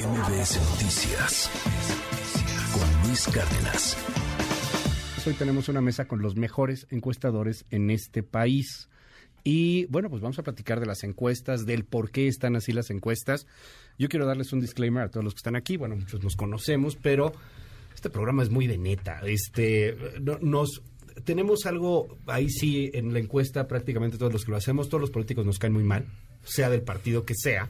MBS Noticias con Luis Cárdenas. Hoy tenemos una mesa con los mejores encuestadores en este país. Y bueno, pues vamos a platicar de las encuestas, del por qué están así las encuestas. Yo quiero darles un disclaimer a todos los que están aquí. Bueno, muchos nos conocemos, pero este programa es muy de neta. Este, nos tenemos algo ahí sí en la encuesta prácticamente todos los que lo hacemos, todos los políticos nos caen muy mal, sea del partido que sea.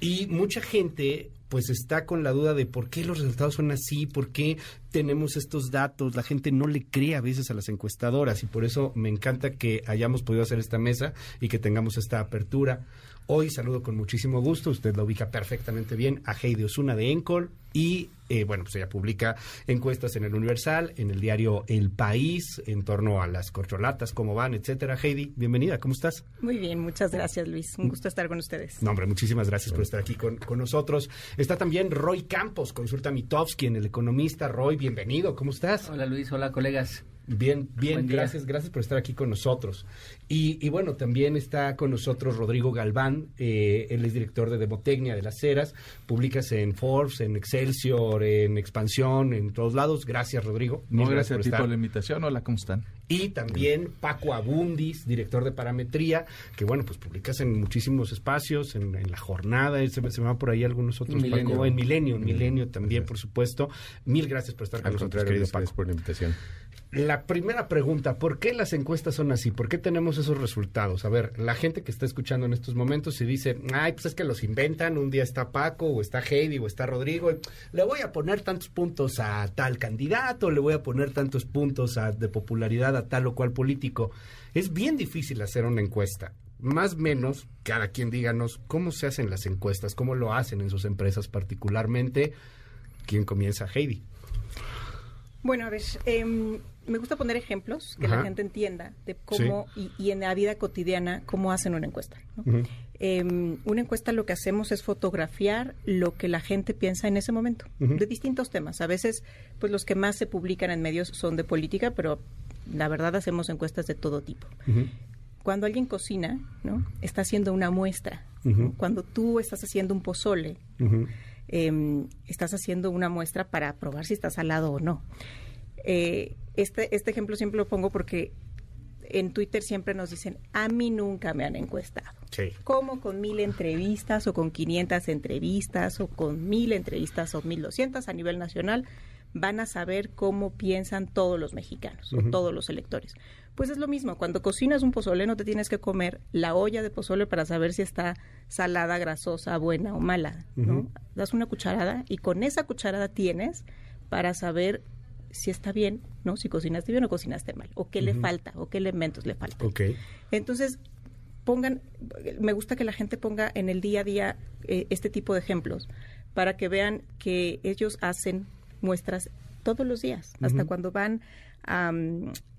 Y mucha gente pues está con la duda de por qué los resultados son así, por qué tenemos estos datos, la gente no le cree a veces a las encuestadoras y por eso me encanta que hayamos podido hacer esta mesa y que tengamos esta apertura. Hoy saludo con muchísimo gusto, usted lo ubica perfectamente bien, a Heidi Osuna de Encol y eh, bueno, pues ella publica encuestas en el Universal, en el diario El País, en torno a las corcholatas, cómo van, etcétera. Heidi, bienvenida, ¿cómo estás? Muy bien, muchas gracias Luis, un gusto estar con ustedes. No, hombre, muchísimas gracias por estar aquí con, con nosotros. Está también Roy Campos, consulta Mitofsky en El Economista. Roy, bienvenido, ¿cómo estás? Hola Luis, hola colegas. Bien, bien, gracias, gracias por estar aquí con nosotros. Y, bueno, también está con nosotros Rodrigo Galván, eh, él es director de Demotecnia de las Heras, publicas en Forbes, en Excelsior, en Expansión, en todos lados. Gracias, Rodrigo. Muy gracias, a ti por la invitación. Hola, ¿cómo están? Y también Paco Abundis, director de Parametría, que bueno, pues publicas en muchísimos espacios, en, La Jornada, se, se me van por ahí algunos otros, Paco, en Milenio, en Milenio también, por supuesto. Mil gracias por estar con nosotros, querido Paco. por la invitación. La primera pregunta, ¿por qué las encuestas son así? ¿Por qué tenemos esos resultados? A ver, la gente que está escuchando en estos momentos y dice, ay, pues es que los inventan, un día está Paco, o está Heidi, o está Rodrigo, le voy a poner tantos puntos a tal candidato, le voy a poner tantos puntos de popularidad a tal o cual político. Es bien difícil hacer una encuesta. Más o menos, cada quien díganos cómo se hacen las encuestas, cómo lo hacen en sus empresas particularmente. ¿Quién comienza, Heidi? Bueno, a ver, em, me gusta poner ejemplos que la gente entienda de cómo y, en la vida cotidiana cómo hacen una encuesta. Em, una encuesta lo que hacemos es fotografiar lo que la gente piensa en ese momento, de distintos temas. A veces, pues los que más se publican en medios son de política, pero la verdad hacemos encuestas de todo tipo. Cuando alguien cocina, ¿no? Está haciendo una muestra. Cuando tú estás haciendo un pozole, em, estás haciendo una muestra para probar si está salado o no. Eh, este, este ejemplo siempre lo pongo porque en Twitter siempre nos dicen, a mí nunca me han encuestado. Sí. ¿Cómo con mil entrevistas o con 500 entrevistas o con mil entrevistas o mil doscientas a nivel nacional van a saber cómo piensan todos los mexicanos o todos los electores? Pues es lo mismo, cuando cocinas un pozole no te tienes que comer la olla de pozole para saber si está salada, grasosa, buena o mala, ¿no? Das una cucharada y con esa cucharada tienes para saber si está bien, ¿no? Si cocinaste bien o cocinaste mal, o qué le falta, o qué elementos le faltan. Okay. Entonces, pongan, me gusta que la gente ponga en el día a día eh, este tipo de ejemplos para que vean que ellos hacen muestras todos los días, hasta cuando van a,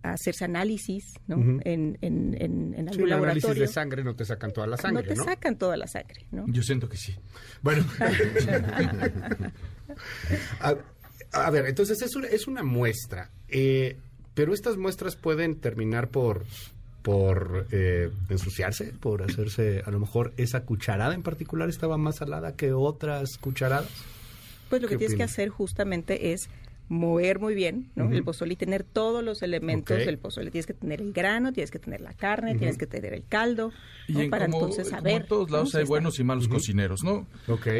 hacerse análisis, ¿no? en, en, en, en algún laboratorio. análisis de sangre no te sacan toda la sangre, ¿no? te sacan toda la sangre, ¿no? Yo siento que sí. Bueno. A ver, entonces es una, es una muestra, eh, pero estas muestras pueden terminar por por eh, ensuciarse, por hacerse, a lo mejor esa cucharada en particular estaba más salada que otras cucharadas. Pues lo que tienes que hacer justamente es mover muy bien ¿no? el pozole y tener todos los elementos del pozole. Tienes que tener el grano, tienes que tener la carne, tienes que tener el caldo, y para entonces saber. en todos lados hay buenos y malos cocineros, ¿no?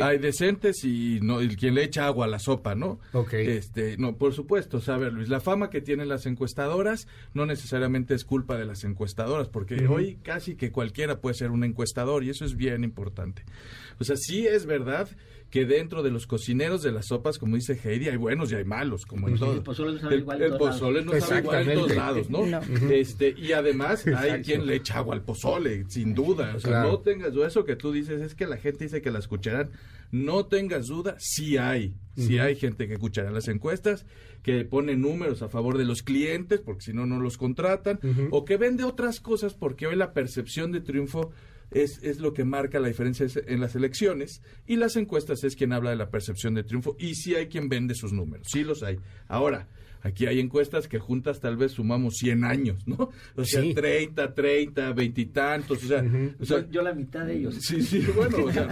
Hay decentes y no el quien le echa agua a la sopa, ¿no? Este, no, por supuesto, saber Luis, la fama que tienen las encuestadoras no necesariamente es culpa de las encuestadoras, porque hoy casi que cualquiera puede ser un encuestador y eso es bien importante. O sea, sí es verdad que dentro de los cocineros de las sopas, como dice Heidi, hay buenos y hay malos, como en todo. El pozole no sabe igual en todos lados, ¿no? Este, y además hay quien le echa agua al pozole, sin duda. O sea, no tengas duda. Eso que tú dices es que la gente dice que la escucharán. No tengas duda, sí hay. Sí hay gente que escuchará las encuestas, que pone números a favor de los clientes, porque si no, no los contratan, o que vende otras cosas, porque hoy la percepción de triunfo es, es lo que marca la diferencia en las elecciones y las encuestas es quien habla de la percepción de triunfo y sí hay quien vende sus números, sí los hay. Ahora, Aquí hay encuestas que juntas tal vez sumamos 100 años, ¿no? O sea, 30, 30, 20 y tantos, o sea, yo, la mitad de ellos. Sí, sí, bueno, o sea,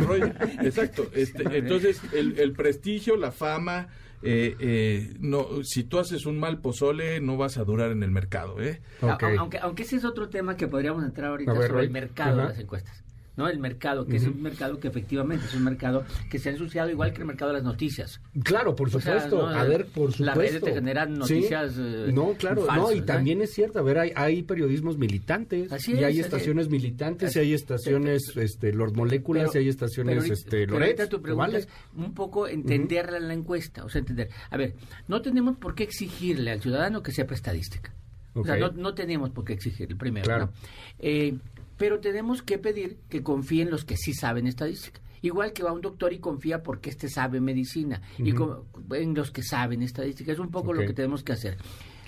exacto. Este, entonces, el, el prestigio, la fama, eh, eh, no, si tú haces un mal pozole, no vas a durar en el mercado, ¿eh? Aunque, aunque ese es otro tema que podríamos entrar ahorita sobre el mercado de las encuestas. ¿No? El mercado, que es un mercado que efectivamente es un mercado que se ha ensuciado igual que el mercado de las noticias. Claro, por supuesto. A ver, por supuesto. Las redes te generan noticias. Eh, no, claro, no, y también es cierto. A ver, hay, hay periodismos militantes. y hay estaciones militantes, y hay estaciones, este, los moléculas, y hay estaciones, este, Loret. tu pregunta es un poco entenderla en la encuesta, o sea, entender. A ver, no tenemos por qué exigirle al ciudadano que sepa estadística. O sea, no, no tenemos por qué exigirle, primero. Claro. ¿no? Eh, pero tenemos que pedir que confíen los que sí saben estadística. Igual que va un doctor y confía porque éste sabe medicina, y en los que saben estadística. Es un poco lo que tenemos que hacer.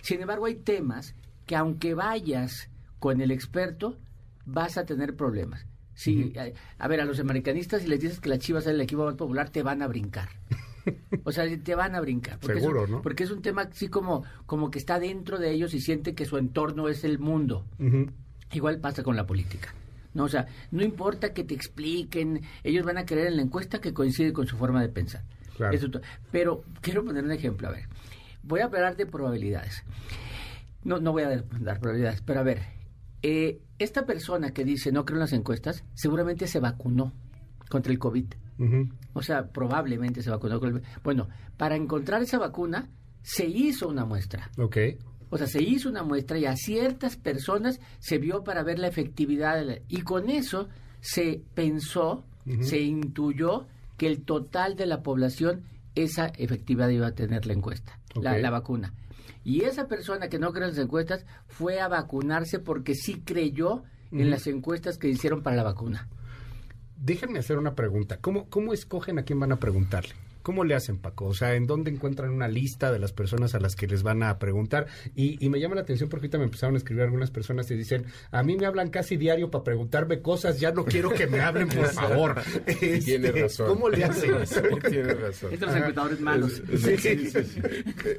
Sin embargo, hay temas que aunque vayas con el experto, vas a tener problemas. Sí, a, ver, a los americanistas, si les dices que la Chivas es el equipo más popular, te van a brincar. O sea, te van a brincar. Porque Seguro, es ¿no? Porque es un tema así como, como que está dentro de ellos y siente que su entorno es el mundo. Igual pasa con la política. No, o sea, no importa que te expliquen, ellos van a creer en la encuesta que coincide con su forma de pensar. pero quiero poner un ejemplo, a ver. Voy a hablar de probabilidades. No, no voy a dar probabilidades, pero a ver, eh, esta persona que dice no creo en las encuestas, seguramente se vacunó contra el COVID. O sea, probablemente se vacunó con el Bueno, para encontrar esa vacuna, se hizo una muestra. Ok. O sea, se hizo una muestra y a ciertas personas se vio para ver la efectividad. y con eso se pensó, se intuyó que el total de la población esa efectividad iba a tener la encuesta, la, vacuna. Y esa persona que no cree en las encuestas fue a vacunarse porque sí creyó en las encuestas que hicieron para la vacuna. Déjenme hacer una pregunta. ¿Cómo, ¿Cómo escogen a quién van a preguntarle? ¿Cómo le hacen, Paco? O sea, ¿en dónde encuentran una lista de las personas a las que les van a preguntar? Y, me llama la atención porque ahorita me empezaron a escribir algunas personas y dicen, a mí me hablan casi diario para preguntarme cosas, ya no quiero que me hablen, por favor. Tiene este, razón. ¿Cómo le hacen? Tiene razón. Estos encuestadores malos. Sí, sí, sí.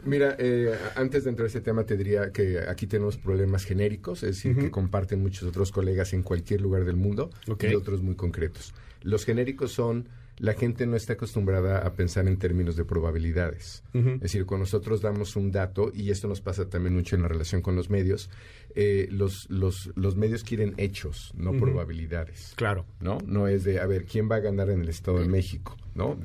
Mira, eh, antes de entrar a ese tema te diría que aquí tenemos problemas genéricos, es decir, que comparten muchos otros colegas en cualquier lugar del mundo y otros muy concretos. Los genéricos son la gente no está acostumbrada a pensar en términos de probabilidades. Es decir, cuando nosotros damos un dato, y esto nos pasa también mucho en la relación con los medios, eh, los, los, los medios quieren hechos, no probabilidades. Claro. ¿No? No es de, a ver, ¿quién va a ganar en el Estado de México? ¿No?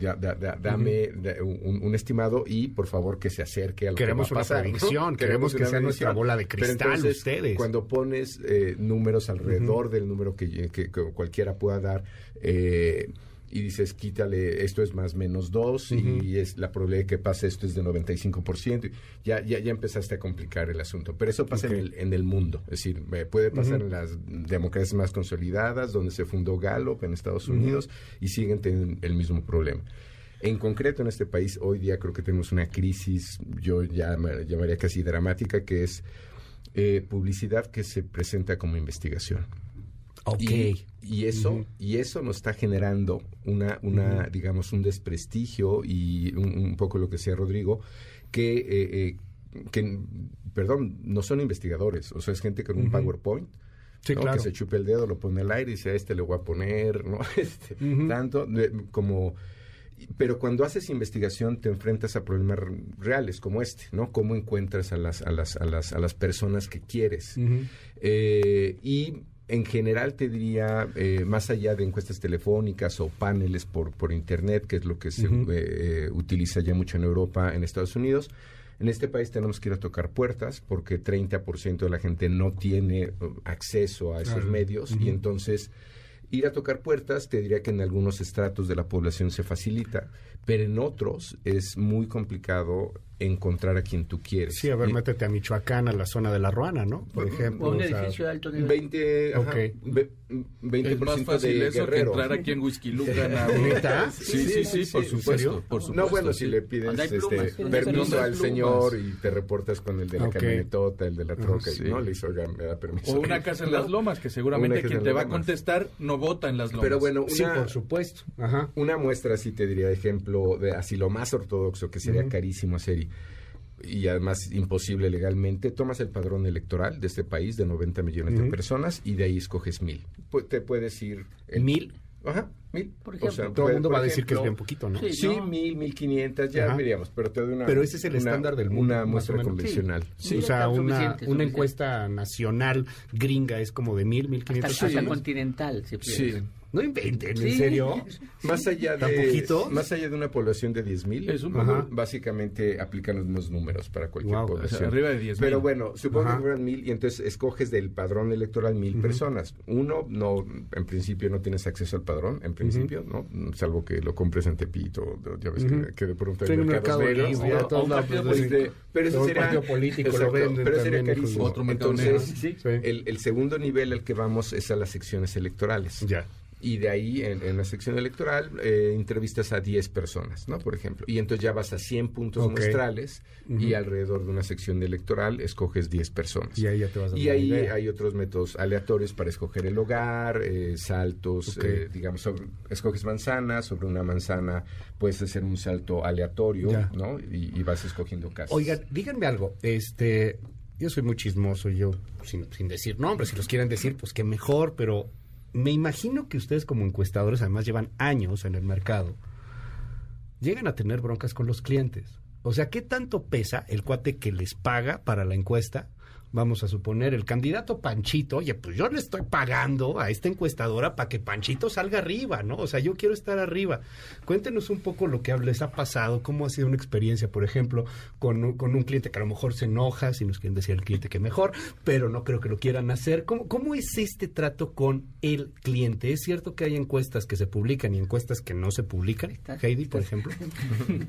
dame un, estimado y, por favor, que se acerque a lo queremos que va a pasar. Una predicción, queremos, que sea nuestra bola de cristal ustedes. Cuando pones eh, números alrededor del número que, que, cualquiera pueda dar, eh, y dices, quítale, esto es más menos 2 y es la probabilidad de que pase esto es de 95%. Ya, ya, ya empezaste a complicar el asunto. Pero eso pasa en, el, en el mundo. Es decir, puede pasar en las democracias más consolidadas, donde se fundó Gallup en Estados Unidos y siguen teniendo el mismo problema. En concreto, en este país, hoy día creo que tenemos una crisis, yo ya llamaría casi dramática, que es eh, publicidad que se presenta como investigación. Y, eso, y eso nos está generando una, una digamos, un desprestigio y un, poco lo que decía Rodrigo, que, eh, eh, que, perdón, no son investigadores, o sea, es gente con un PowerPoint. que se chupe el dedo, lo pone al aire y dice a este le voy a poner, ¿no? Este, Tanto como pero cuando haces investigación te enfrentas a problemas reales como este, ¿no? Cómo encuentras a las, a las, a las, a las personas que quieres. eh, y en general te diría, eh, más allá de encuestas telefónicas o paneles por, por Internet, que es lo que se eh, utiliza ya mucho en Europa, en Estados Unidos, en este país tenemos que ir a tocar puertas porque 30% de la gente no tiene uh, acceso a esos medios y entonces ir a tocar puertas te diría que en algunos estratos de la población se facilita, pero en otros es muy complicado encontrar a quien tú quieres. Sí, a ver, métete a Michoacán, a la zona de la Ruana, ¿no? Por ejemplo. O un edificio de alto nivel. 20, okay. 20 es más fácil de eso que entrar aquí en Whisky Lucan. Sí, sí, sí, por, supuesto, por supuesto. No, bueno, si le pides este, permiso al señor y te reportas con el de la camionetota, el de la troca, y no le hizo, me da permiso. O una casa en las lomas, que seguramente quien te va a contestar no vota en las lomas. Pero bueno, sí, por supuesto. Una muestra, así te diría, ejemplo, de así lo más ortodoxo, que sería carísimo hacer y además imposible legalmente, tomas el padrón electoral de este país de 90 millones de personas y de ahí escoges mil. te puedes ir... ¿Mil? Ajá, mil. Por ejemplo, todo el mundo va a decir que es bien poquito, ¿no? Sí, mil, mil quinientas, ya veríamos, pero te doy una... Pero ese es el estándar del mundo. Una muestra convencional. Sí. o sea, una, una encuesta nacional gringa es como de mil, mil quinientos. Hasta, continental, Sí. No inventen, ¿en serio? Más allá de más allá de una población de 10.000, básicamente aplican los mismos números para cualquier población. arriba de 10 Pero bueno, supongo que fueran mil y entonces escoges del padrón electoral mil personas. Uno, no, en principio no tienes acceso al padrón, en principio, ¿no? Salvo que lo compres en Tepito, ya ves que, de pronto hay mercados negros. pero eso sería... político lo venden pero sería carísimo. Otro entonces, el, el segundo nivel al que vamos es a las secciones electorales. Ya y de ahí en, la sección electoral eh, entrevistas a 10 personas, ¿no? Por ejemplo. Y entonces ya vas a 100 puntos muestrales y alrededor de una sección electoral escoges 10 personas. Y ahí ya te vas a Y ahí hay otros métodos aleatorios para escoger el hogar, eh, saltos, eh, digamos, escoges manzanas, sobre una manzana puedes hacer un salto aleatorio, ¿no? Y, vas escogiendo casas. Oigan, díganme algo, este... Yo soy muy chismoso, yo, sin, sin decir nombres, si los quieren decir, pues que mejor, pero me imagino que ustedes como encuestadores además llevan años en el mercado, llegan a tener broncas con los clientes. O sea, ¿qué tanto pesa el cuate que les paga para la encuesta vamos a suponer, el candidato Panchito, oye, pues yo le estoy pagando a esta encuestadora para que Panchito salga arriba, ¿no? O sea, yo quiero estar arriba. Cuéntenos un poco lo que les ha pasado, cómo ha sido una experiencia, por ejemplo, con, un cliente que a lo mejor se enoja, si nos quieren decir el cliente que mejor, pero no creo que lo quieran hacer. ¿Cómo, cómo es este trato con el cliente? ¿Es cierto que hay encuestas que se publican y encuestas que no se publican? Heidi, por ejemplo.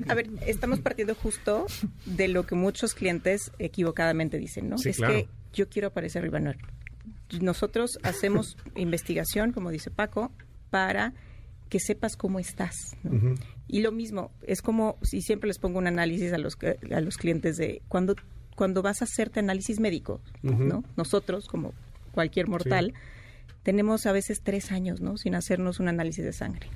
A ver, estamos partiendo justo de lo que muchos clientes equivocadamente dicen, ¿no? es que yo quiero aparecer arriba. No. Nosotros hacemos investigación, como dice Paco, para que sepas cómo estás. Y lo mismo, es como si siempre les pongo un análisis a los, a los clientes de cuando, cuando vas a hacerte análisis médico, ¿no? Nosotros, como cualquier mortal, tenemos a veces tres años, ¿no? Sin hacernos un análisis de sangre.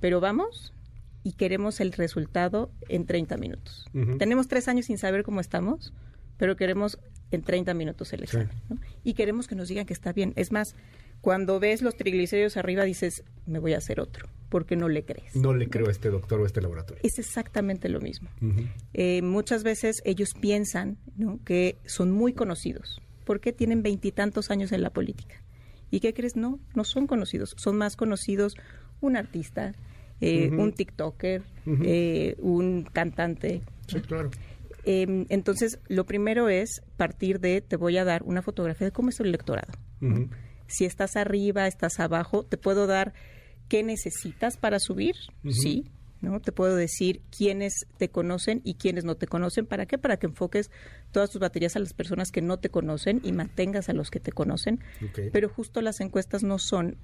Pero vamos y queremos el resultado en 30 minutos. Tenemos tres años sin saber cómo estamos, pero queremos en 30 minutos el examen. Y queremos que nos digan que está bien. Es más, cuando ves los triglicéridos arriba dices, me voy a hacer otro, porque no le crees. No le creo a este doctor o a este laboratorio. Es exactamente lo mismo. Eh, muchas veces ellos piensan que son muy conocidos, porque tienen veintitantos años en la política. ¿Y qué crees? No, no son conocidos. Son más conocidos un artista, eh, un TikToker, eh, un cantante. Sí, claro. Em, entonces, lo primero es partir de, te voy a dar una fotografía de cómo es el electorado. Si estás arriba, estás abajo, te puedo dar qué necesitas para subir, sí, ¿no? Te puedo decir quiénes te conocen y quiénes no te conocen. ¿Para qué? Para que enfoques todas tus baterías a las personas que no te conocen y mantengas a los que te conocen. Pero justo las encuestas no son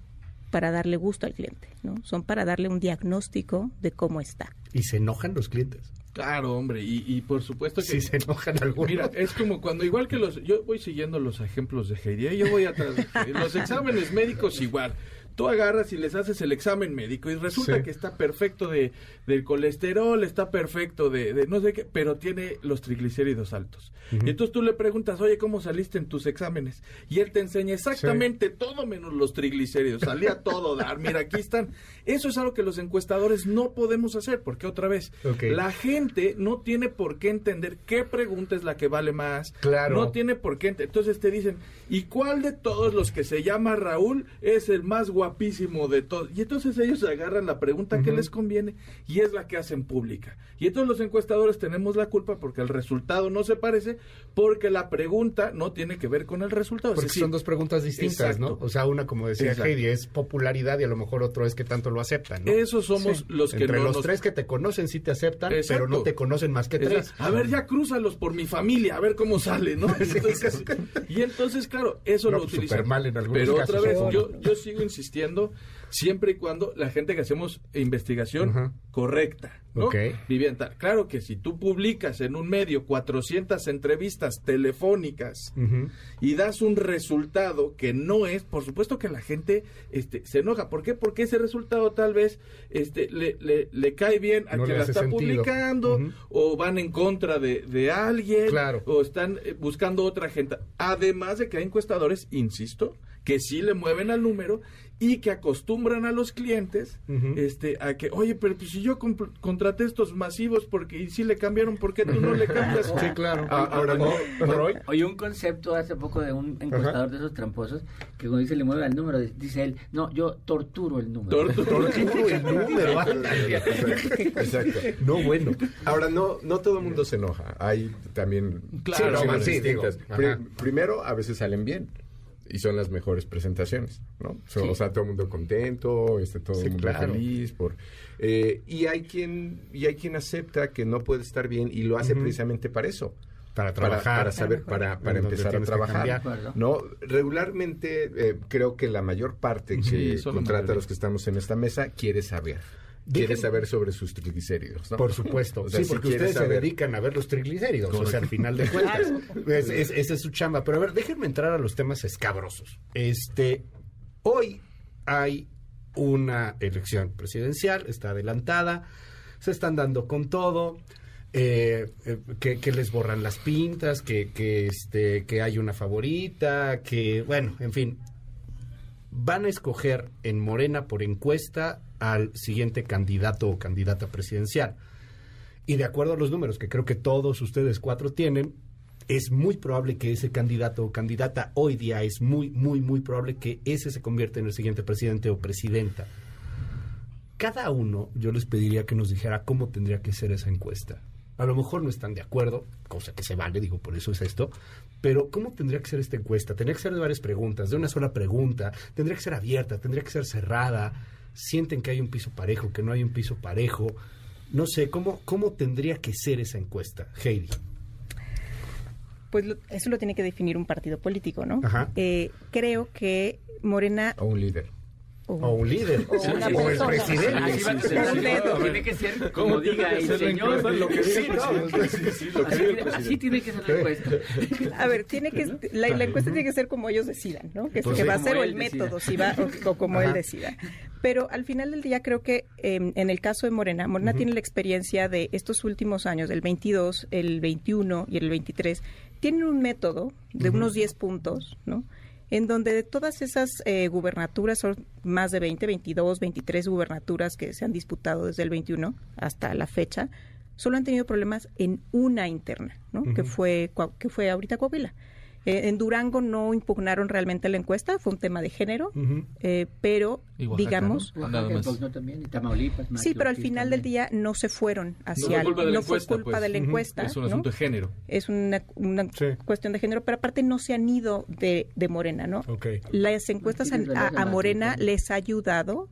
para darle gusto al cliente, ¿no? Son para darle un diagnóstico de cómo está. ¿Y se enojan los clientes? Claro, hombre, y, por supuesto que... Sí, se enojan algunos. Mira, es como cuando igual que los... Yo voy siguiendo los ejemplos de Heidi, yo voy atrás. los exámenes médicos igual tú agarras y les haces el examen médico y resulta que está perfecto de del colesterol, está perfecto de, no sé qué, pero tiene los triglicéridos altos. Y entonces tú le preguntas, oye, ¿cómo saliste en tus exámenes? Y él te enseña exactamente todo menos los triglicéridos, salía todo dar, mira, aquí están. Eso es algo que los encuestadores no podemos hacer, porque otra vez, la gente no tiene por qué entender qué pregunta es la que vale más. Claro. No tiene por qué. Entonces te dicen, ¿y cuál de todos los que se llama Raúl es el más guapo? Guapísimo de todo. Y entonces ellos agarran la pregunta que les conviene y es la que hacen pública. Y entonces los encuestadores tenemos la culpa porque el resultado no se parece, porque la pregunta no tiene que ver con el resultado. Porque son dos preguntas distintas, ¿no? O sea, una, como decía Heidi, es popularidad y a lo mejor otro es que tanto lo aceptan, ¿no? Esos somos los que Entre los tres que te conocen sí te aceptan, pero no te conocen más que tres. A ver, ya crúzalos por mi familia, a ver cómo sale, ¿no? y entonces, claro, eso lo pues, utilizan. mal en algunos pero otra vez, yo, yo sigo insistiendo existiendo siempre y cuando la gente que hacemos investigación correcta, ¿no? Vivienda. Claro que si tú publicas en un medio 400 entrevistas telefónicas y das un resultado que no es, por supuesto que la gente este, se enoja. ¿Por qué? Porque ese resultado tal vez este, le, le, cae bien a quien la está publicando o van en contra de, de alguien o están eh, buscando otra gente. Además de que hay encuestadores, insisto, que sí le mueven al número y que acostumbran a los clientes este a que oye pero pues si yo contraté estos masivos porque y si le cambiaron ¿por qué tú no le cambias? sí claro. Ah, ahora no. oye un concepto hace poco de un encuestador de esos tramposos que cuando dice le mueve al número dice él no yo torturo el número torturo el número. exacto. No bueno. Ahora no no todo el mundo se enoja. Hay también claro, sí, distintas. Primero a veces salen bien y son las mejores presentaciones, ¿no? O sea, todo el mundo contento, este, todo el mundo feliz. Por, eh, y, hay quien, y hay quien acepta que no puede estar bien y lo hace precisamente para eso. Para trabajar. Para, saber, para, para empezar a trabajar. ¿no? Regularmente, eh, creo que la mayor parte que contrata a los que estamos en esta mesa quiere saber quiere saber sobre sus triglicéridos. Por supuesto. sí, porque ustedes se dedican a ver los triglicéridos, o sea, al final de cuentas. esa es su chamba. Pero a ver, déjenme entrar a los temas escabrosos. Este, hoy hay una elección presidencial, está adelantada, se están dando con todo. Eh, eh, que, les borran las pintas, que, que, este, que hay una favorita, que, bueno, en fin, van a escoger en Morena por encuesta al siguiente candidato o candidata presidencial. Y de acuerdo a los números que creo que todos ustedes cuatro tienen, es muy probable que ese candidato o candidata hoy día es muy, muy, muy probable que ese se convierta en el siguiente presidente o presidenta. Cada uno yo les pediría que nos dijera cómo tendría que ser esa encuesta. A lo mejor no están de acuerdo, cosa que se vale, digo, por eso es esto, pero ¿cómo tendría que ser esta encuesta? Tendría que ser de varias preguntas, de una sola pregunta, tendría que ser abierta, tendría que ser cerrada, sienten que hay un piso parejo, que no hay un piso parejo. No sé, ¿cómo, cómo tendría que ser esa encuesta, Heidi? Pues eso lo tiene que definir un partido político, ¿no? Eh, creo que Morena... O un líder o un líder, o, el presidente. Tiene que ser como diga el señor. Así tiene que ser la encuesta. A ver, tiene que, la, encuesta tiene que ser como ellos decidan, ¿no? Que, pues va a ser o el método, si va, o, como él decida. Pero al final del día creo que em, en el caso de Morena, Morena tiene la experiencia de estos últimos años, del 22, el 21 y el 23, tienen un método de unos 10 puntos, ¿no? En donde de todas esas eh, gubernaturas, son más de 20, 22, 23 gubernaturas que se han disputado desde el 21 hasta la fecha, solo han tenido problemas en una interna, ¿no? que, fue, que fue ahorita Coahuila. Eh, en Durango no impugnaron realmente la encuesta, fue un tema de género, eh, pero digamos... sí, pero al final del día no se fueron hacia... No, no fue culpa de la encuesta. Es un asunto de género. Es una, cuestión de género, pero aparte no se han ido de, Morena, ¿no? Las encuestas a, Morena les ha ayudado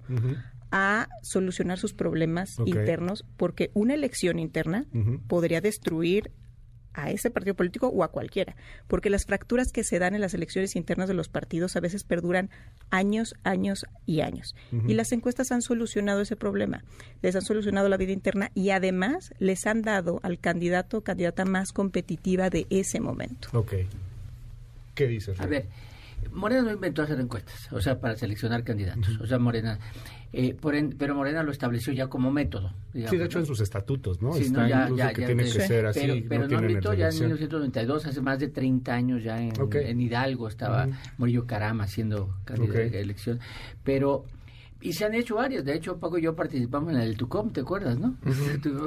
a solucionar sus problemas internos, porque una elección interna podría destruir a ese partido político o a cualquiera, porque las fracturas que se dan en las elecciones internas de los partidos a veces perduran años, años y años. Y las encuestas han solucionado ese problema, les han solucionado la vida interna y además les han dado al candidato o candidata más competitiva de ese momento. Ok. ¿Qué dices? A ver, Morena no inventó hacer encuestas, o sea, para seleccionar candidatos. O sea, Morena eh, pero Morena lo estableció ya como método. sí, de hecho en sus estatutos, ¿no? Sí, Está ya, ya, que tiene que ser así. Pero, pero no, ya en 1992, hace más de 30 años ya en, Hidalgo estaba Morillo Carama haciendo candidato de elección. Pero y se han hecho varias. De hecho, Paco y yo participamos en el TUCOM, ¿te acuerdas, no?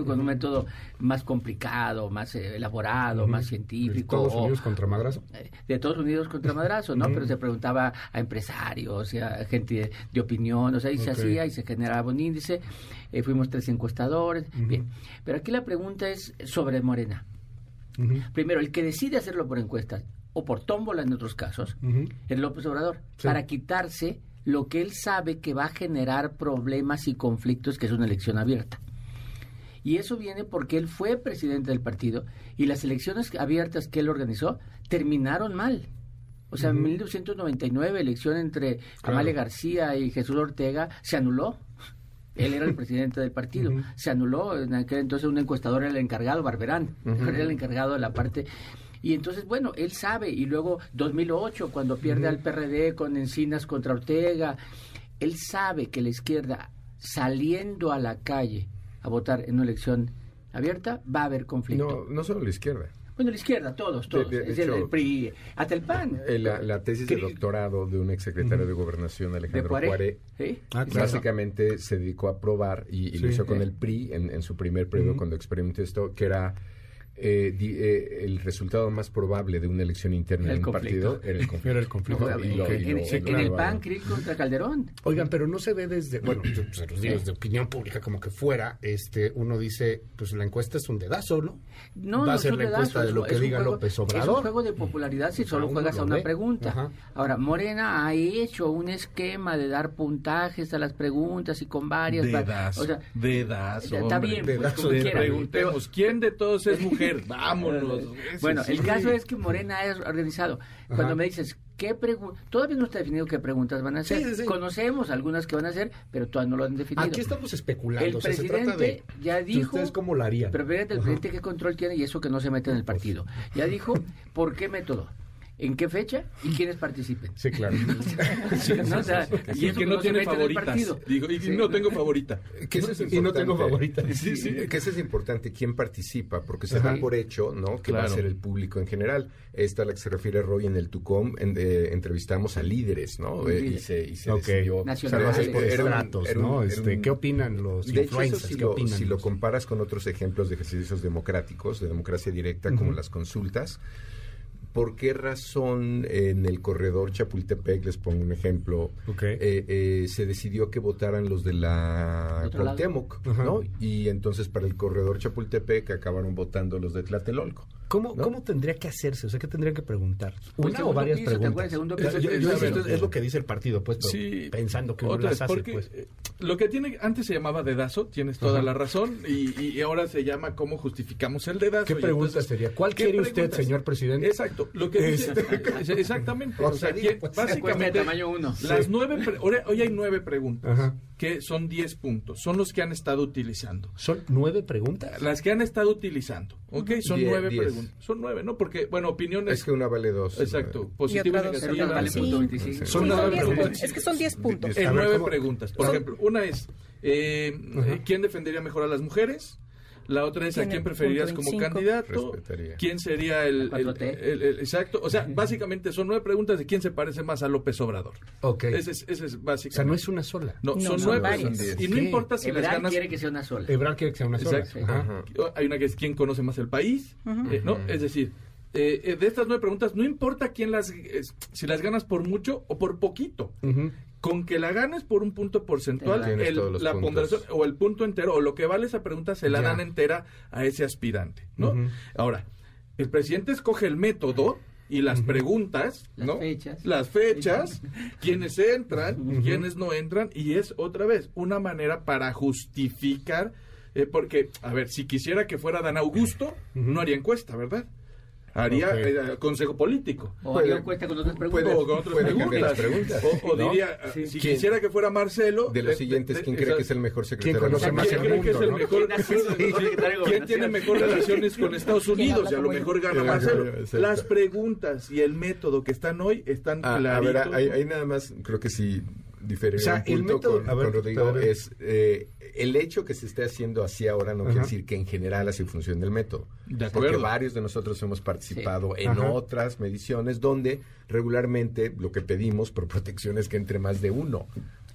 Con un método más complicado, más eh, elaborado, más científico. ¿De Estados Unidos contra Madrazo? Eh, de Estados Unidos contra Madrazo, ¿no? Pero se preguntaba a empresarios, a gente de, opinión, o sea, y se hacía y se generaba un índice. Eh, fuimos tres encuestadores. Bien. Pero aquí la pregunta es sobre Morena. Primero, el que decide hacerlo por encuestas o por tómbola en otros casos, es López Obrador, para quitarse lo que él sabe que va a generar problemas y conflictos, que es una elección abierta. Y eso viene porque él fue presidente del partido y las elecciones abiertas que él organizó terminaron mal. O sea, en 1999, elección entre Amalia García y Jesús Ortega, se anuló. Él era el presidente del partido. Se anuló. En aquel entonces un encuestador era el encargado, Barberán. Era el encargado de la parte. Y entonces, bueno, él sabe. Y luego, 2008, cuando pierde al PRD con Encinas contra Ortega, él sabe que la izquierda, saliendo a la calle a votar en una elección abierta, va a haber conflicto. No, no solo la izquierda. Bueno, la izquierda, todos, todos. es el, PRI, hasta el PAN. Eh, la, tesis de doctorado de un exsecretario de Gobernación, Alejandro ah, básicamente se dedicó a probar, y, lo hizo con el PRI en, en su primer periodo cuando experimentó esto, que era eh, eh, el resultado más probable de una elección interna en un partido era el conflicto. el conflicto. en, el PAN, Krill contra Calderón. Oigan, pero no se ve desde, bueno, pues, los digo, desde opinión pública como que fuera, este, uno dice, pues la encuesta es un dedazo, ¿no? No, Va a ser la encuesta de lo que diga López Obrador. Es un juego de popularidad si solo juegas a una pregunta. Ahora, Morena ha hecho un esquema de dar puntajes a las preguntas y con varias... Dedazo, o sea, dedazo, Está bien, pues, preguntemos, ¿quién de todos es mujer? vámonos. bueno, el caso es que Morena es organizado. Cuando me dices, ¿qué preguntas? Todavía no está definido qué preguntas van a hacer. Conocemos algunas que van a hacer, pero todavía no lo han definido. Aquí estamos especulando. El presidente ya dijo. ¿Ustedes cómo lo harían? Pero fíjate, el presidente qué control tiene y eso que no se mete en el partido. Ya dijo, ¿por qué método? En qué fecha y quiénes participen. Sí, claro. y que no, tiene favoritas. Digo, y no tengo favorita. Que eso es y no tengo favorita. Sí, sí. Que eso es importante, quién participa, porque se da por hecho, ¿no? Que va a ser el público en general. Esta a la que se refiere Roy en el Tucom, eh, entrevistamos a líderes, ¿no? Eh, y se, y se decidió. por ¿no? Este, ¿Qué opinan los de influencers? si, lo, si lo comparas con otros ejemplos de ejercicios democráticos, de democracia directa, como las consultas, ¿Por qué razón en el corredor Chapultepec, les pongo un ejemplo, eh, eh, se decidió que votaran los de la Cuauhtémoc, ¿no? Y entonces para el corredor Chapultepec acabaron votando los de Tlatelolco. ¿Cómo, ¿Cómo tendría que hacerse? O sea, ¿qué tendrían que preguntar? Pues ¿Una o varias preguntas? es, lo que dice el partido, pues, pensando que uno las hace, pues. Eh, lo que tiene, antes se llamaba dedazo, tienes toda la razón, y, ahora se llama cómo justificamos el dedazo. ¿Qué pregunta sería? ¿Cuál quiere usted, señor presidente? Exacto, lo que dice, exactamente. o sea, pues, básicamente, tamaño uno. Las nueve, hoy hay nueve preguntas, que son diez puntos, son los que han estado utilizando. ¿Son nueve preguntas? Las que han estado utilizando, ¿ok? Son nueve preguntas. Son nueve, ¿no? Porque, bueno, opiniones... Es que una vale dos. Exacto. Positiva y negativa. Vale punto 25. Son nueve preguntas. Es que son diez puntos. En nueve preguntas. Por ejemplo, una es, eh, ¿quién defendería mejor a las mujeres? La otra es a quién preferirías como candidato. ¿Quién sería el, exacto? O sea, básicamente son nueve preguntas de quién se parece más a López Obrador. Ok. Ese es, ese es básicamente. O sea, no es una sola. No, son, nueve. y no importa si Ebrard las ganas. quiere que sea una sola. Ebrard quiere que sea una sola. Exacto. Hay una que es quién conoce más el país, eh, ¿no? Es decir, eh, eh, de estas nueve preguntas, no importa quién las, si las ganas por mucho o por poquito. Con que la ganes por un punto porcentual, la ponderación o el punto entero o lo que vale esa pregunta se la dan entera a ese aspirante, ¿no? Ahora, el presidente escoge el método y las preguntas, las ¿no? Fechas. Las fechas, quiénes entran, quiénes no entran, y es otra vez una manera para justificar, eh, porque, a ver, si quisiera que fuera Dan Augusto, no haría encuesta, ¿verdad? Haría eh, consejo político. O haría encuesta con otras preguntas. o con otras preguntas. O, diría, si quisiera que fuera Marcelo... De los siguientes, ¿quién cree que es el mejor secretario? ¿Quién conoce más el mundo? el mejor, ¿Quién tiene mejor relaciones con Estados Unidos? Y a lo mejor gana Marcelo. Las preguntas y el método que están hoy están ah, claritos. A ver, ahí nada más creo que sí diferir un punto el método, con, Rodrigo es eh, el hecho que se esté haciendo así ahora no quiere decir que en general así funcione el método. porque varios de nosotros hemos participado en otras mediciones donde regularmente lo que pedimos por protección es que entre más de uno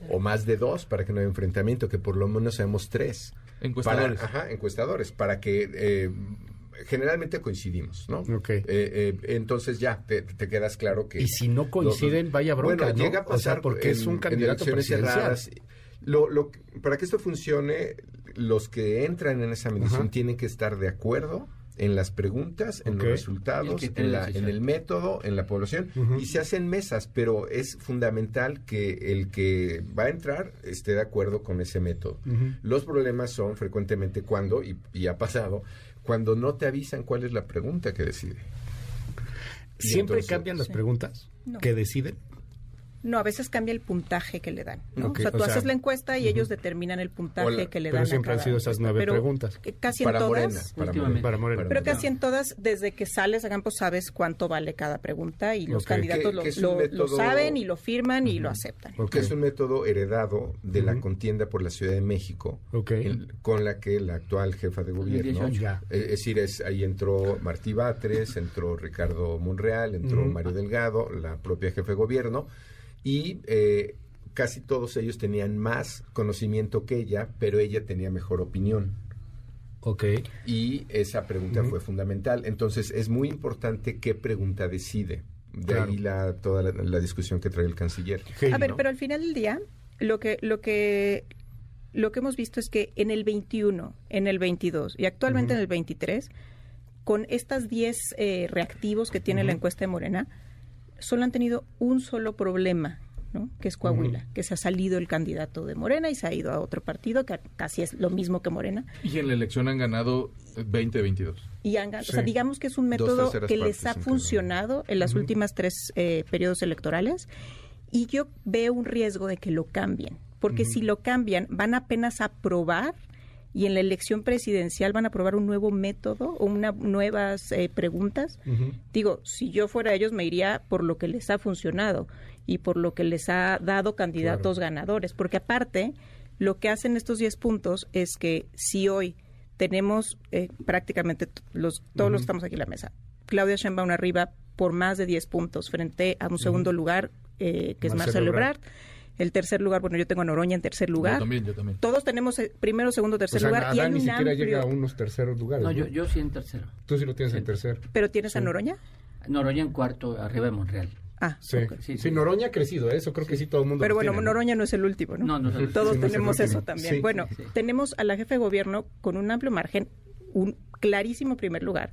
o más de dos para que no haya enfrentamiento, que por lo menos seamos tres. Encuestadores. ajá, encuestadores, para que eh, generalmente coincidimos, ¿no? Ok. Eh, eh, entonces ya te, quedas claro que... Y si no coinciden, vaya bronca, bueno, llega a pasar porque es un candidato presidencial. Lo, lo, para que esto funcione, los que entran en esa medición tienen que estar de acuerdo en las preguntas, en los resultados, en, la, en, el método, en la población, y se hacen mesas, pero es fundamental que el que va a entrar esté de acuerdo con ese método. Los problemas son frecuentemente cuando, y, y, ha pasado, cuando no te avisan cuál es la pregunta que decide. ¿Siempre cambian las preguntas? que deciden? No, a veces cambia el puntaje que le dan. O sea, tú haces la encuesta y ellos determinan el puntaje que le dan. Pero siempre han sido esas nueve preguntas. Casi en todas. para, Morena, Pero casi en todas, desde que sales a campo, sabes cuánto vale cada pregunta y los candidatos lo, saben y lo firman y lo aceptan. Porque es un método heredado de la contienda por la Ciudad de México, con la que la actual jefa de gobierno, eh, es decir, es, ahí entró Martí Batres, entró Ricardo Monreal, entró Mario Delgado, la propia jefa de gobierno y eh, casi todos ellos tenían más conocimiento que ella, pero ella tenía mejor opinión. Ok. Y esa pregunta fue fundamental. Entonces, es muy importante qué pregunta decide. De ahí la, toda la, discusión que trae el canciller. A ver, pero al final del día, lo que, lo que lo que hemos visto es que en el 21, en el 22 y actualmente en el 23, con estas 10 eh, reactivos que tiene la encuesta de Morena, solo han tenido un solo problema, ¿no? que es Coahuila, que se ha salido el candidato de Morena y se ha ido a otro partido, que casi es lo mismo que Morena. Y en la elección han ganado 20-22. Y han, o sea, digamos que es un método que les ha funcionado en las últimas tres eh, periodos electorales y yo veo un riesgo de que lo cambien, porque si lo cambian van apenas a probar y en la elección presidencial van a probar un nuevo método o una, nuevas eh, preguntas. Digo, si yo fuera ellos me iría por lo que les ha funcionado y por lo que les ha dado candidatos ganadores, porque aparte lo que hacen estos 10 puntos es que si hoy tenemos eh, prácticamente los, todos los que estamos aquí en la mesa, Claudia Sheinbaum arriba por más de 10 puntos frente a un segundo lugar eh, que es Marcelo Ebrard el tercer lugar, bueno, yo tengo a Noroña en tercer lugar. Yo también, yo también. Todos tenemos eh, primero, segundo, tercer lugar. y hay ni siquiera llega a unos terceros lugares. No, Yo, yo sí en tercero. Tú sí lo tienes en tercero. ¿Pero tienes a Noroña? Noroña en cuarto, arriba de Monreal. Ah, sí. sí, Noroña ha crecido, ¿eh? eso creo que sí todo el mundo. Pero bueno, Noroña no es el último, ¿no? No, no, no Todos tenemos eso también. Bueno, tenemos a la jefe de gobierno con un amplio margen, un clarísimo primer lugar.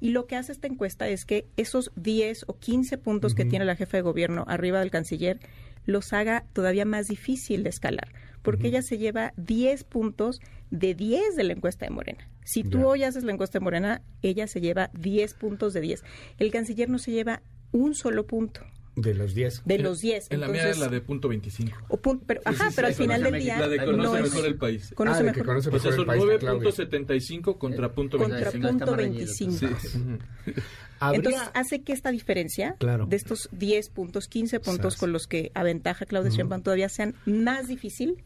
Y lo que hace esta encuesta es que esos 10 o 15 puntos que tiene la jefa de gobierno arriba del canciller los haga todavía más difícil de escalar, porque ella se lleva 10 puntos de 10 de la encuesta de Morena. Si tú hoy haces la encuesta de Morena, ella se lleva 10 puntos de 10. El canciller no se lleva un solo punto. De los 10. De los 10. En la mía es la de punto 25. pero, ajá, pero al final del día. La de conoce mejor el país. Conoce ah, mejor. Conoce mejor o sea, son 9.75 contra punto 25. Contra punto 25. Entonces hace que esta diferencia de estos 10 puntos, 15 puntos con los que aventaja Claudia Sheinbaum todavía sean más difícil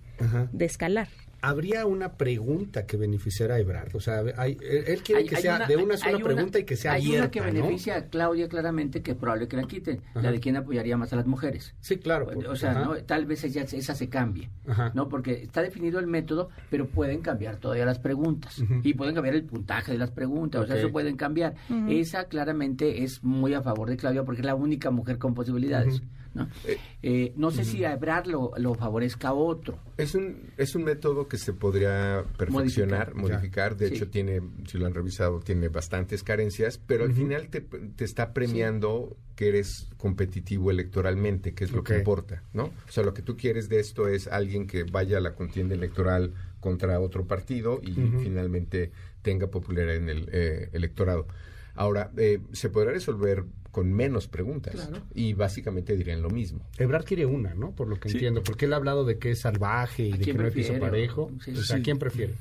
de escalar habría una pregunta que beneficiara a Ebrard. O sea, él quiere que sea de una sola pregunta y que sea hay abierta, una que beneficia a Claudia claramente que probable que la quiten, la de quién apoyaría más a las mujeres. Sí, claro. o sea, tal vez ella, esa se cambie, ¿no? Porque está definido el método, pero pueden cambiar todavía las preguntas y pueden cambiar el puntaje de las preguntas, o sea, eso pueden cambiar. Esa claramente es muy a favor de Claudia porque es la única mujer con posibilidades. ¿No? Eh, eh, no sé si a Ebrard lo, lo, favorezca otro. Es un, es un método que se podría perfeccionar, modificar. De hecho, tiene, si lo han revisado, tiene bastantes carencias, pero al final te, te, está premiando que eres competitivo electoralmente, que es lo que importa, ¿no? O sea, lo que tú quieres de esto es alguien que vaya a la contienda electoral contra otro partido y finalmente tenga popularidad en el eh, electorado. Ahora, eh, se podrá resolver con menos preguntas y básicamente dirían lo mismo. Ebrard quiere una, ¿no? Por lo que entiendo, porque él ha hablado de que es salvaje y de que no es piso parejo. ¿A quién prefiere?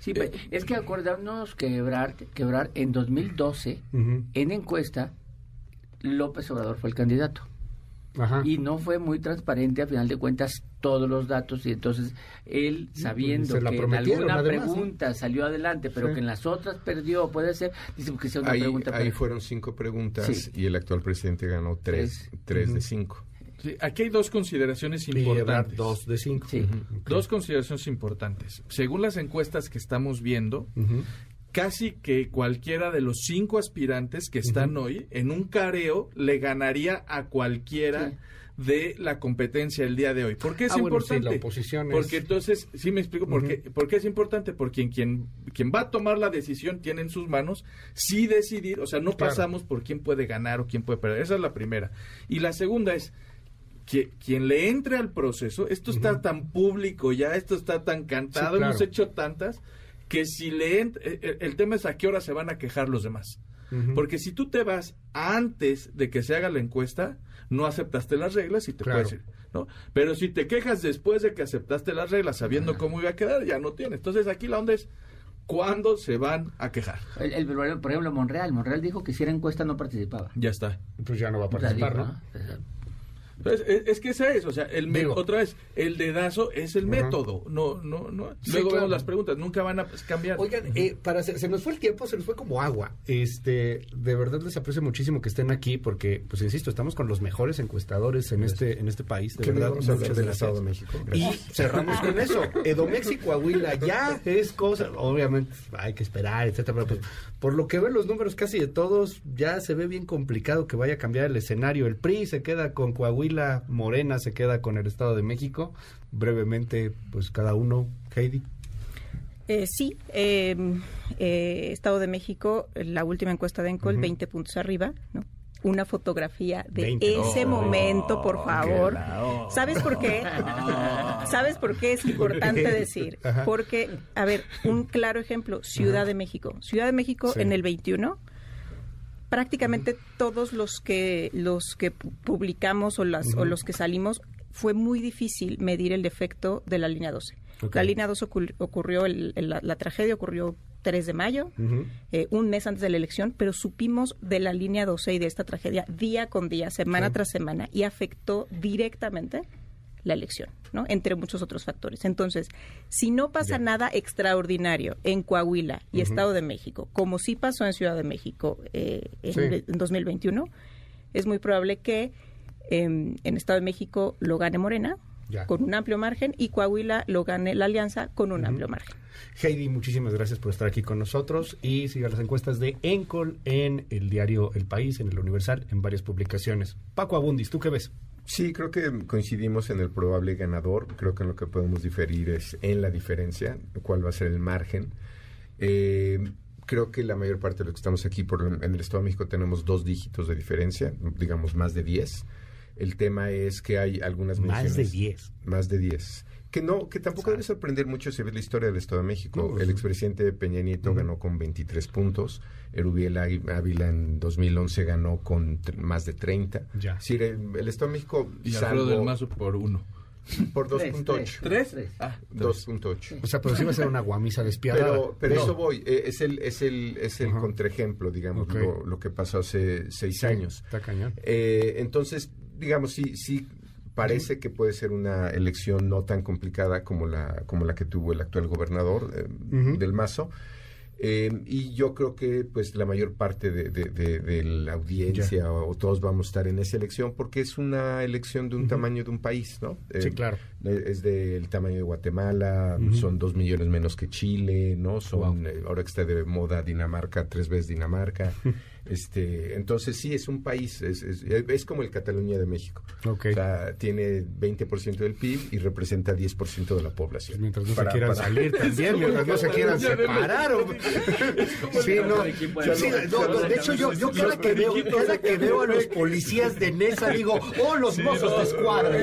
Sí, pues, es que acordarnos que Ebrard, que en 2012, en encuesta, López Obrador fue el candidato y no fue muy transparente a final de cuentas todos los datos y entonces él sabiendo que en alguna pregunta salió adelante pero que en las otras perdió puede ser dice que sea una ahí, pregunta ahí fueron cinco preguntas y el actual presidente ganó tres, tres, de cinco. Aquí hay dos consideraciones importantes. Dos de cinco. Dos consideraciones importantes. Según las encuestas que estamos viendo, casi que cualquiera de los cinco aspirantes que están hoy en un careo le ganaría a cualquiera de la competencia el día de hoy. ¿Por qué es ah, importante? la oposición Porque entonces, sí me explico por, qué, por qué es importante, porque quien, quien va a tomar la decisión tiene en sus manos sí decidir, o sea, no pasamos por quién puede ganar o quién puede perder. Esa es la primera. Y la segunda es, que quien le entre al proceso, esto está tan público ya, esto está tan cantado, hemos hecho tantas, que si le eh, eh, el tema es a qué hora se van a quejar los demás. Porque si tú te vas antes de que se haga la encuesta, no aceptaste las reglas y te puedes ir. ¿no? Pero si te quejas después de que aceptaste las reglas sabiendo cómo iba a quedar, ya no tienes. Entonces aquí la onda es ¿Cuándo se van a quejar? El, por ejemplo, Monreal. Monreal dijo que si era encuesta no participaba. Ya está. Pues ya no va a participar, ¿no? Es, que ese es, o sea, el otra vez, el dedazo es el método. No, no, no. Luego vemos las preguntas, nunca van a cambiar. Oigan, eh, para se, nos fue el tiempo, se nos fue como agua. Este, de verdad les aprecio muchísimo que estén aquí porque, pues insisto, estamos con los mejores encuestadores en este, en este país. De verdad, muchas del Estado de México. Y cerramos con eso. Edomex y Coahuila ya es cosa, obviamente hay que esperar, etcétera, pero pues, por lo que ven los números casi de todos, ya se ve bien complicado que vaya a cambiar el escenario. El PRI se queda con Coahuila, Morena se queda con el Estado de México. Brevemente, pues cada uno, Heidi. Eh, sí, em, eh, Estado de México, la última encuesta de Encol, 20 puntos arriba, ¿no? Una fotografía de ese momento, por favor. ¿Sabes por qué? ¿Sabes por qué es importante decir? Porque, a ver, un claro ejemplo, Ciudad de México. Ciudad de México en el 21 prácticamente todos los que los que publicamos o las o los que salimos fue muy difícil medir el defecto de la línea 12. La línea 12 ocurrió, la, tragedia ocurrió 3 de mayo, eh, un mes antes de la elección, pero supimos de la línea 12 y de esta tragedia día con día, semana tras semana, y afectó directamente la elección, ¿no? Entre muchos otros factores. Entonces, si no pasa nada extraordinario en Coahuila y Estado de México, como sí pasó en Ciudad de México eh, en, 2021, es muy probable que em, en Estado de México lo gane Morena, con un amplio margen y Coahuila lo gane la alianza con un amplio margen. Heidi, muchísimas gracias por estar aquí con nosotros y siga las encuestas de Encol en el diario El País, en el Universal, en varias publicaciones. Paco Abundis, ¿tú qué ves? Sí, creo que coincidimos en el probable ganador. Creo que en lo que podemos diferir es en la diferencia, cuál va a ser el margen. Eh, creo que la mayor parte de los que estamos aquí por, en el Estado de México tenemos dos dígitos de diferencia, digamos más de 10. El tema es que hay algunas Más de 10. Más de 10 que no, que tampoco debe sorprender mucho si ves la historia del Estado de México. el expresidente Peña Nieto ganó con 23 puntos, Erubiel Ávila en 2011 ganó con más de 30. Ya. Sí, el, Estado de México y salvo, del Mazo por uno. Por 2.8. ¿Tres? Ah, 2.8. O sea, pero sí va a ser una guamisa despiadada. Pero, pero eso voy, eh, es el, es el, es el contraejemplo, digamos, lo, que pasó hace seis años. Está cañón. Eh, entonces, digamos, sí, sí parece que puede ser una elección no tan complicada como la, como la que tuvo el actual gobernador eh, del Mazo. Eh, y yo creo que pues la mayor parte de, la audiencia o, todos vamos a estar en esa elección porque es una elección de un tamaño de un país, ¿no? sí, eh, claro. Es del tamaño de Guatemala, son dos millones menos que Chile, ¿no? Son, ahora que está de moda Dinamarca, tres veces Dinamarca. Este, entonces sí, es un país, es, es, como el Cataluña de México. O sea, tiene 20% del PIB y representa 10% de la población. Mientras no se quieran salir también, mientras no se quieran separar. Sí, no, de hecho yo, yo cada, que veo, cada que veo a los policías de Nesa digo, oh, los mozos de escuadra.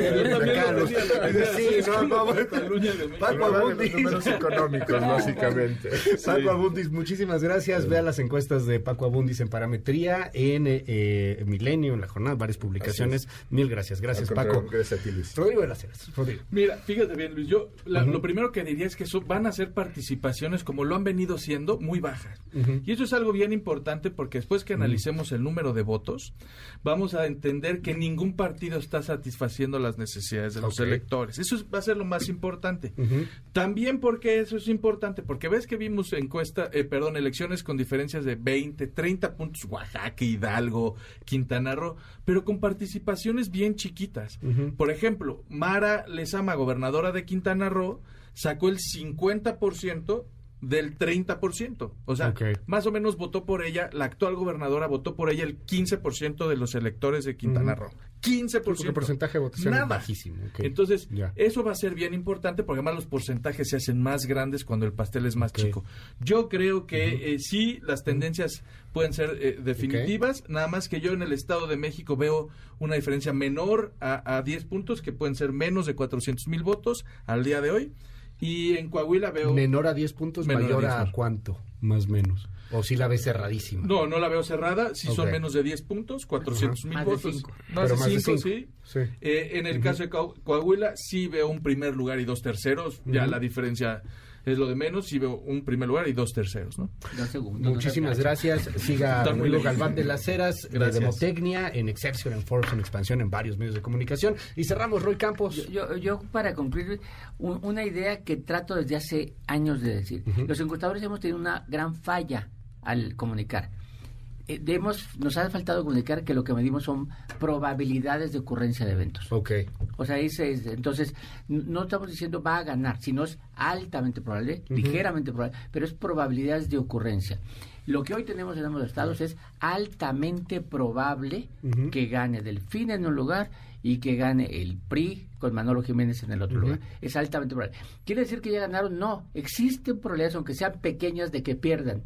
Sí, no, no, Paco Abundis. Números económicos, básicamente. Paco Abundis, muchísimas gracias. Vea las encuestas de Paco Abundis en Paraná en eh, Milenio, en la jornada, varias publicaciones. Mil gracias. Gracias, Paco. Gracias a ti, Luis. Rodrigo Mira, fíjate bien, Luis. Yo lo primero que diría es que van a ser participaciones, como lo han venido siendo, muy bajas. Y eso es algo bien importante porque después que analicemos el número de votos, vamos a entender que ningún partido está satisfaciendo las necesidades de los electores. Eso va a ser lo más importante. También porque eso es importante, porque ves que vimos encuesta, eh, perdón, elecciones con diferencias de 20, 30 puntos Oaxaca, Hidalgo, Quintana Roo, pero con participaciones bien chiquitas. Por ejemplo, Mara Lezama, gobernadora de Quintana Roo, sacó el 50% del 30%. O sea, más o menos votó por ella, la actual gobernadora votó por ella el 15% de los electores de Quintana Roo. 15%. El porcentaje de votación es bajísimo. Entonces, eso va a ser bien importante porque además los porcentajes se hacen más grandes cuando el pastel es más chico. Yo creo que eh, sí, las tendencias pueden ser eh, definitivas, nada más que yo en el Estado de México veo una diferencia menor a, a 10 puntos, que pueden ser menos de 400 mil votos al día de hoy. Y en Coahuila veo... Menor a 10 puntos, mayor a, cuánto. más o menos. ¿O si la ves cerradísima? No, no la veo cerrada. Si son menos de 10 puntos, 400 mil votos. Más, de 5, sí. Eh, en el caso de Coahuila, sí veo un primer lugar y dos terceros. Ya la diferencia es lo de menos y veo un primer lugar y dos terceros, ¿no? Muchísimas gracias. Siga Danilo Galván de las Heras, de Demotecnia, en Exception, en Forbes, en Expansión, en varios medios de comunicación. Y cerramos, Roy Campos. Yo, yo, para concluir, una idea que trato desde hace años de decir. Los encuestadores hemos tenido una gran falla al comunicar. Eh, nos ha faltado comunicar que lo que medimos son probabilidades de ocurrencia de eventos. Ok. O sea, entonces, no estamos diciendo va a ganar, sino es altamente probable, ligeramente probable, pero es probabilidades de ocurrencia. Lo que hoy tenemos en ambos estados es altamente probable que gane Delfín en un lugar y que gane el PRI con Manolo Jiménez en el otro lugar. Es altamente probable. ¿Quiere decir que ya ganaron? No. Existen probabilidades, aunque sean pequeñas, de que pierdan.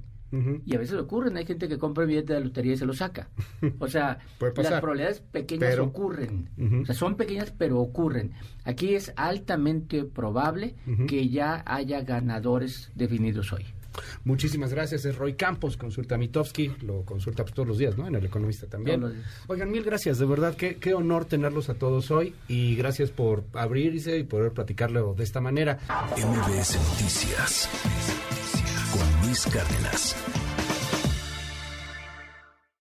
Y a veces ocurren, hay gente que compra el billete de la lotería y se lo saca. O sea, las probabilidades pequeñas ocurren. O sea, son pequeñas, pero ocurren. Aquí es altamente probable que ya haya ganadores definidos hoy. Muchísimas gracias. Es Roy Campos, consulta Mitofsky, lo consulta todos los días, ¿no? En El Economista también. Oigan, mil gracias, de verdad, qué, qué honor tenerlos a todos hoy y gracias por abrirse y poder platicarlo de esta manera. MBS Noticias Cárdenas.